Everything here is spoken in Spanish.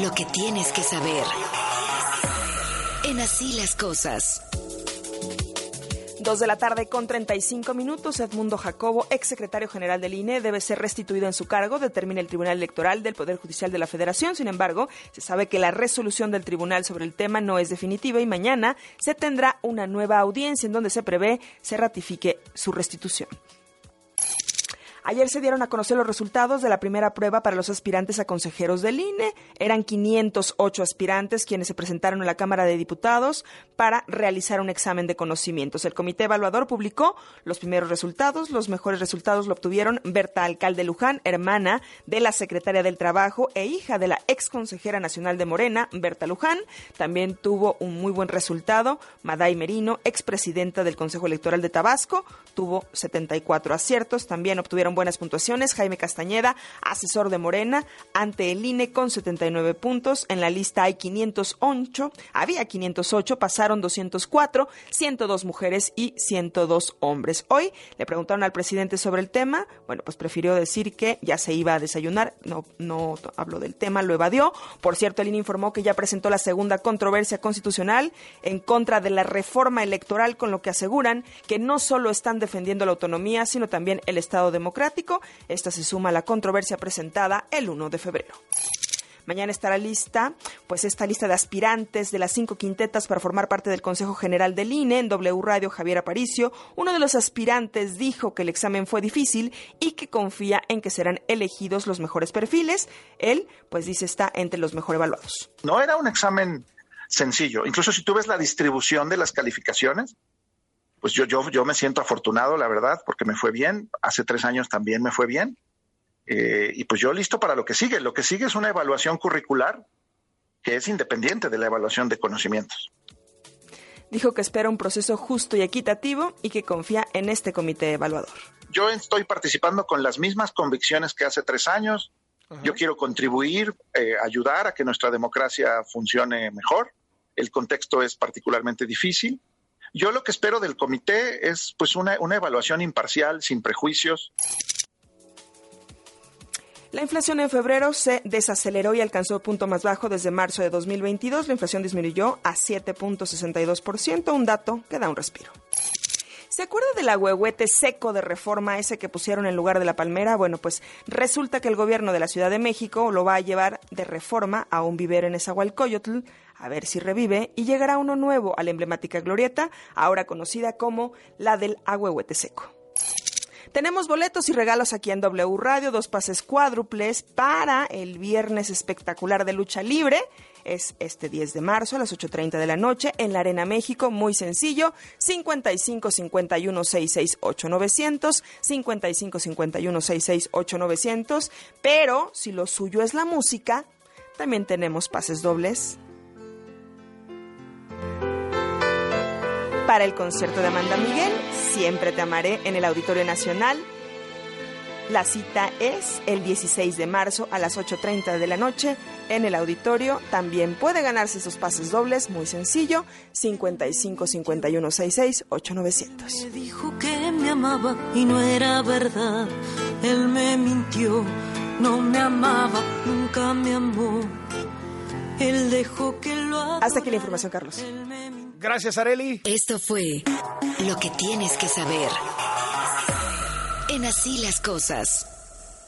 Lo que tienes que saber. En así las cosas. Dos de la tarde con 35 minutos, Edmundo Jacobo, exsecretario general del INE, debe ser restituido en su cargo, determina el Tribunal Electoral del Poder Judicial de la Federación. Sin embargo, se sabe que la resolución del tribunal sobre el tema no es definitiva y mañana se tendrá una nueva audiencia en donde se prevé se ratifique su restitución. Ayer se dieron a conocer los resultados de la primera prueba para los aspirantes a consejeros del INE. Eran 508 aspirantes quienes se presentaron en la Cámara de Diputados para realizar un examen de conocimientos. El comité evaluador publicó los primeros resultados. Los mejores resultados lo obtuvieron Berta Alcalde Luján, hermana de la secretaria del Trabajo e hija de la ex consejera nacional de Morena, Berta Luján. También tuvo un muy buen resultado Maday Merino, expresidenta del Consejo Electoral de Tabasco, tuvo 74 aciertos. También obtuvieron buenas puntuaciones. Jaime Castañeda, asesor de Morena, ante el INE con 79 puntos. En la lista hay 508, había 508, pasaron 204, 102 mujeres y 102 hombres. Hoy le preguntaron al presidente sobre el tema. Bueno, pues prefirió decir que ya se iba a desayunar. No, no habló del tema, lo evadió. Por cierto, el INE informó que ya presentó la segunda controversia constitucional en contra de la reforma electoral, con lo que aseguran que no solo están defendiendo la autonomía, sino también el Estado democrático esta se suma a la controversia presentada el 1 de febrero. Mañana estará lista, pues esta lista de aspirantes de las cinco quintetas para formar parte del Consejo General del INE en W Radio Javier Aparicio. Uno de los aspirantes dijo que el examen fue difícil y que confía en que serán elegidos los mejores perfiles. Él, pues dice, está entre los mejor evaluados. No era un examen sencillo. Incluso si tú ves la distribución de las calificaciones, pues yo, yo, yo me siento afortunado, la verdad, porque me fue bien. Hace tres años también me fue bien. Eh, y pues yo listo para lo que sigue. Lo que sigue es una evaluación curricular que es independiente de la evaluación de conocimientos. Dijo que espera un proceso justo y equitativo y que confía en este comité evaluador. Yo estoy participando con las mismas convicciones que hace tres años. Yo quiero contribuir, eh, ayudar a que nuestra democracia funcione mejor. El contexto es particularmente difícil yo lo que espero del comité es pues una, una evaluación imparcial, sin prejuicios. La inflación en febrero se desaceleró y alcanzó el punto más bajo desde marzo de 2022. La inflación disminuyó a 7.62%, un dato que da un respiro. ¿Se acuerda del agüehuete seco de reforma ese que pusieron en lugar de la palmera? Bueno, pues resulta que el gobierno de la Ciudad de México lo va a llevar de reforma a un vivero en Esahualcoyotl a ver si revive y llegará uno nuevo a la emblemática glorieta, ahora conocida como la del Agüehuete Seco. Tenemos boletos y regalos aquí en W Radio, dos pases cuádruples para el viernes espectacular de lucha libre. Es este 10 de marzo a las 8.30 de la noche en la Arena México. Muy sencillo. 55 51 66 8900. 55 51 66 8900. Pero si lo suyo es la música, también tenemos pases dobles para el concierto de Amanda Miguel, Siempre te amaré en el Auditorio Nacional. La cita es el 16 de marzo a las 8.30 de la noche en el auditorio. También puede ganarse esos pases dobles, muy sencillo, 55 51 66 8900. Me dijo que me amaba y no era verdad. Él me mintió, no me amaba, nunca me amó. Él dejó que lo Hasta aquí la información, Carlos. Gracias, Areli. Esto fue Lo que tienes que saber. En así las cosas.